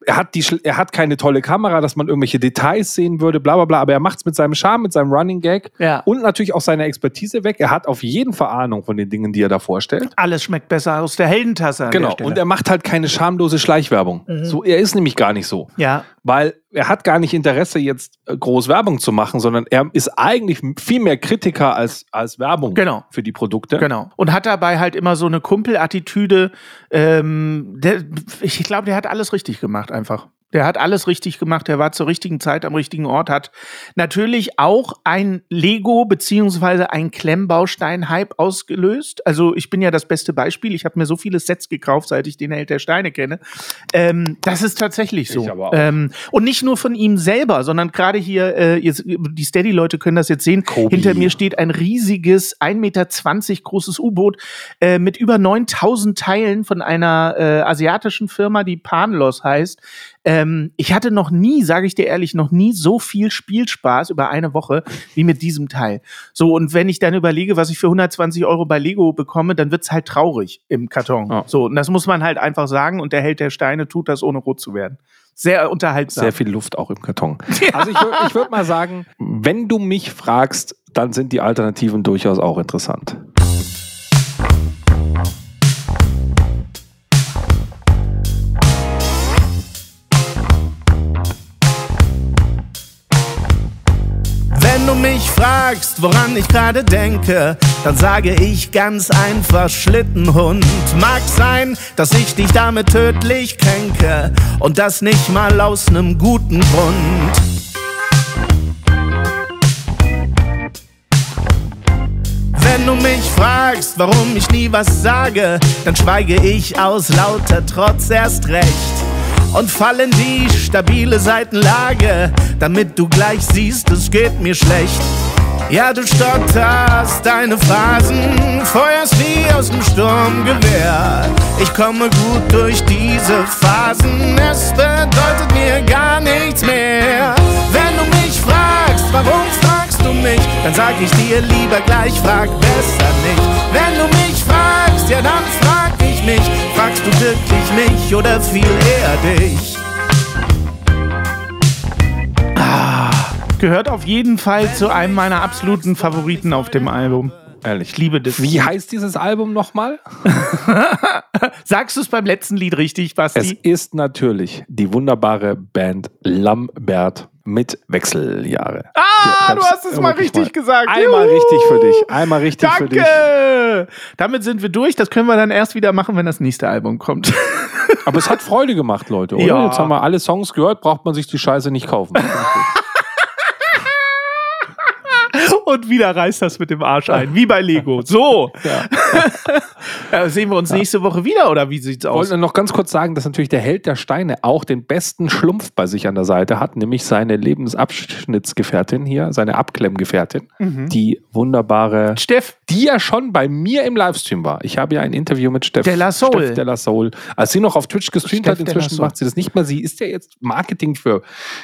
Er hat, die, er hat keine tolle Kamera, dass man irgendwelche Details sehen würde, bla bla bla. Aber er macht es mit seinem Charme, mit seinem Running Gag Ja. und natürlich auch seiner Expertise weg. Er hat auf jeden Fall Ahnung von den Dingen, die er da vorstellt. Alles schmeckt besser aus der Heldentasse. An Genau. Der. Und er macht halt keine schamlose Schleichwerbung. Mhm. So, er ist nämlich gar nicht so. ja. Weil er hat gar nicht Interesse, jetzt äh, groß Werbung zu machen, sondern er ist eigentlich viel mehr Kritiker als, als Werbung Genau. für die Produkte. Genau. Und hat dabei halt immer so eine Kumpelattitüde. Ähm, der, ich glaube, der hat alles richtig gemacht einfach. Der hat alles richtig gemacht. Der war zur richtigen Zeit am richtigen Ort. Hat natürlich auch ein Lego beziehungsweise ein Klemmbaustein-Hype ausgelöst. Also ich bin ja das beste Beispiel. Ich habe mir so viele Sets gekauft, seit ich den Held der Steine kenne. Ähm, das ist tatsächlich so. Ähm, und nicht nur von ihm selber, sondern gerade hier, äh, jetzt, die Steady-Leute können das jetzt sehen. Kobi. Hinter mir steht ein riesiges 1,20 Meter großes U-Boot äh, mit über 9000 Teilen von einer äh, asiatischen Firma, die Panlos heißt. Ähm, ich hatte noch nie, sage ich dir ehrlich, noch nie so viel Spielspaß über eine Woche wie mit diesem Teil. So, und wenn ich dann überlege, was ich für 120 Euro bei Lego bekomme, dann wird's halt traurig im Karton. Ja. So, und das muss man halt einfach sagen. Und der Held der Steine tut das, ohne rot zu werden. Sehr unterhaltsam. Sehr viel Luft auch im Karton. Also ich, ich würde mal sagen, wenn du mich fragst, dann sind die Alternativen durchaus auch interessant. Fragst, woran ich gerade denke, dann sage ich ganz einfach Schlittenhund. Mag sein, dass ich dich damit tödlich kränke und das nicht mal aus nem guten Grund. Wenn du mich fragst, warum ich nie was sage, dann schweige ich aus lauter Trotz erst recht und fall in die stabile Seitenlage, damit du gleich siehst, es geht mir schlecht. Ja, du stotterst deine Phrasen, feuerst wie aus dem Sturmgewehr. Ich komme gut durch diese Phasen, es bedeutet mir gar nichts mehr. Wenn du mich fragst, warum fragst du mich, dann sag ich dir lieber gleich, frag besser nicht. Wenn du mich fragst, ja dann frag mich, fragst du wirklich mich oder viel eher dich? Gehört auf jeden Fall zu einem meiner absoluten Favoriten auf dem Album. Ehrlich. Ich liebe das. Wie heißt dieses Album nochmal? Sagst du es beim letzten Lied richtig, Es Basti? ist natürlich die wunderbare Band Lambert mit Wechseljahre. Ah, du hast es mal richtig gesagt. Einmal Juhu. richtig für dich. Einmal richtig für dich. Danke! Damit sind wir durch. Das können wir dann erst wieder machen, wenn das nächste Album kommt. Aber es hat Freude gemacht, Leute, oder? Ja. Jetzt haben wir alle Songs gehört, braucht man sich die Scheiße nicht kaufen. Und wieder reißt das mit dem Arsch ein, wie bei Lego. So. Äh, sehen wir uns nächste Woche wieder oder wie sieht's Ich aus? wollte noch ganz kurz sagen, dass natürlich der Held der Steine auch den besten Schlumpf bei sich an der Seite hat, nämlich seine Lebensabschnittsgefährtin hier, seine Abklemmgefährtin, Mhm. die wunderbare, Steff, die ja schon bei mir im Livestream war. Ich habe ja ein Interview mit Steff De La Soul. Steff de la Soul. Als sie noch auf Twitch gestreamt Steff hat, inzwischen macht sie das nicht mehr. Sie ist ja jetzt Marketing für,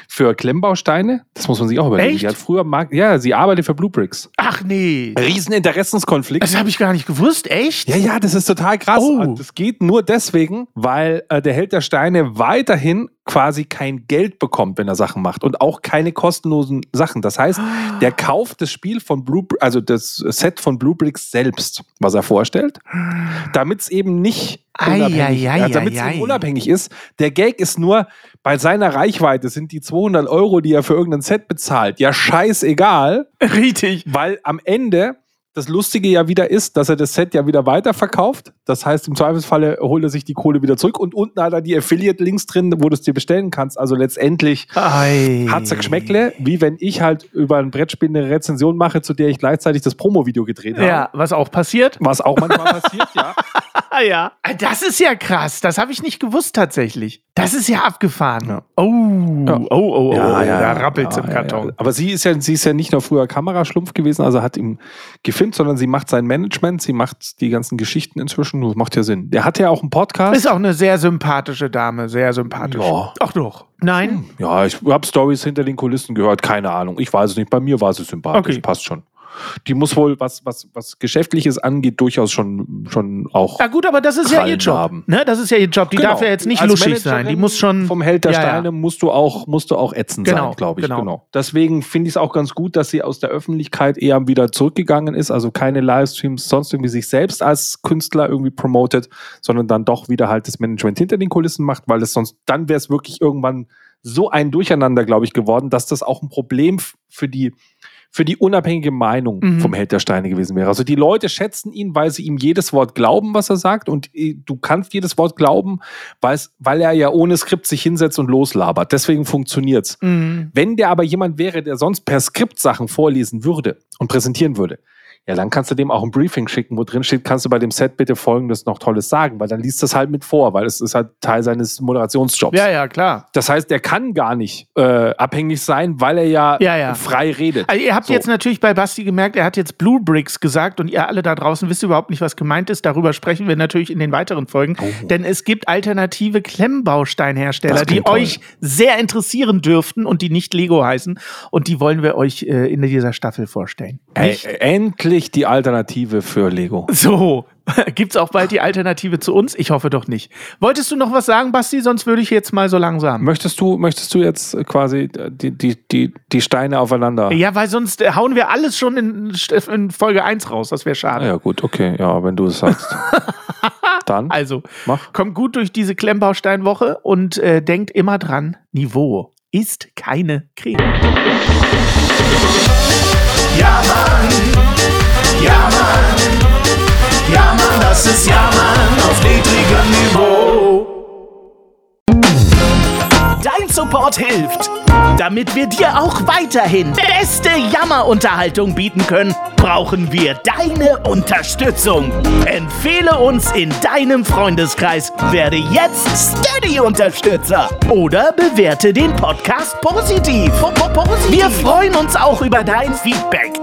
für Klemmbausteine. Das muss man sich auch überlegen. Echt? Sie hat früher, Mar ja, sie arbeitet für Blue Bricks. ach nee. Rieseninteressenskonflikt. Das habe ich gar nicht gewusst, echt? Ja, ja, das ist total krass. Oh. Das geht nur deswegen, weil äh, der Held der Steine weiterhin quasi kein Geld bekommt, wenn er Sachen macht und auch keine kostenlosen Sachen. Das heißt, der kauft das Spiel von Blue, also das Set von Blue Bricks selbst, was er vorstellt, damit es eben nicht unabhängig, äh, damit es unabhängig ist. Der Gag ist nur, bei seiner Reichweite sind die 200 Euro, die er für irgendein Set bezahlt, ja scheißegal, Richtig. weil am Ende das Lustige ja wieder ist, dass er das Set ja wieder weiterverkauft. Das heißt, im Zweifelsfalle holt er sich die Kohle wieder zurück und unten hat er die Affiliate-Links drin, wo du es dir bestellen kannst. Also letztendlich hat's ein Geschmäckle, wie wenn ich halt über ein Brettspiel eine Rezension mache, zu der ich gleichzeitig das Promo-Video gedreht habe. Ja, was auch passiert. Was auch manchmal passiert, ja. Ah ja. Das ist ja krass. Das habe ich nicht gewusst tatsächlich. Das ist ja abgefahren. Ja. Oh, Ja. oh, oh, oh. Ja, ja, da Ja, im Karton. ja. Aber sie ist ja, sie ist ja nicht nur früher Kameraschlumpf gewesen, also hat ihm gefilmt, sondern sie macht sein Management, sie macht die ganzen Geschichten inzwischen. Das macht ja Sinn. Der hat ja auch einen Podcast. Ist auch eine sehr sympathische Dame, sehr sympathisch. Ja. Ach doch. Nein. Ja, ich habe Stories hinter den Kulissen gehört, keine Ahnung. Ich weiß es nicht. Bei mir war sie sympathisch, Okay. passt schon. Die muss wohl, was, was, was Geschäftliches angeht, durchaus schon, schon auch. Na gut, aber das ist ja ihr Krallen Job. haben. Ne? Das ist ja ihr Job. Die Genau. darf ja jetzt nicht Als luschig sein. Managerin Die muss schon. Vom Held der Ja, ja. Steine musst du auch, musst du auch ätzend Genau, sein, glaube ich. genau. Genau. Deswegen finde ich es auch ganz gut, dass sie aus der Öffentlichkeit eher wieder zurückgegangen ist. Also keine Livestreams, sonst irgendwie sich selbst als Künstler irgendwie promotet, sondern dann doch wieder halt das Management hinter den Kulissen macht, weil es sonst, dann wäre es wirklich irgendwann so ein Durcheinander, glaube ich, geworden, dass das auch ein Problem für die für die unabhängige Meinung Mhm. vom Held der Steine gewesen wäre. Also die Leute schätzen ihn, weil sie ihm jedes Wort glauben, was er sagt. Und äh, du kannst jedes Wort glauben, weil er ja ohne Skript sich hinsetzt und loslabert. Deswegen funktioniert's. Mhm. Wenn der aber jemand wäre, der sonst per Skript Sachen vorlesen würde und präsentieren würde, ja, dann kannst du dem auch ein Briefing schicken, wo drin steht, kannst du bei dem Set bitte Folgendes noch Tolles sagen, weil dann liest das halt mit vor, weil es ist halt Teil seines Moderationsjobs. Ja, ja, klar. Das heißt, der kann gar nicht äh, abhängig sein, weil er ja, Ja, ja. frei redet. Also ihr habt So. jetzt natürlich bei Basti gemerkt, er hat jetzt Blue Bricks gesagt und ihr alle da draußen wisst überhaupt nicht, was gemeint ist. Darüber sprechen wir natürlich in den weiteren Folgen. Denn es gibt alternative Klemmbausteinhersteller, Oh. Die toll. euch sehr interessieren dürften und die nicht Lego heißen. Und die wollen wir euch äh, in dieser Staffel vorstellen. Ey, Nicht? Endlich die Alternative für Lego. So, gibt's auch bald die Alternative zu uns? Ich hoffe doch nicht. Wolltest du noch was sagen, Basti? Sonst würde ich jetzt mal so langsam. Möchtest du, möchtest du jetzt quasi die, die, die, die Steine aufeinander? Ja, weil sonst hauen wir alles schon in, in Folge 1 raus. Das wäre schade. Ja, gut, okay, ja, wenn du es sagst. Dann Also, mach. kommt gut durch diese Klemmbausteinwoche und äh, denkt immer dran, Niveau ist keine Creme. Ja, Mann. Ja, Mann. Ja, Mann, das ist Ja, Mann auf niedrigem Niveau. Dein Support hilft. Damit wir dir auch weiterhin beste Jammerunterhaltung bieten können, brauchen wir deine Unterstützung. Empfehle uns in deinem Freundeskreis, werde jetzt Steady-Unterstützer oder bewerte den Podcast positiv. Wir freuen uns auch über dein Feedback.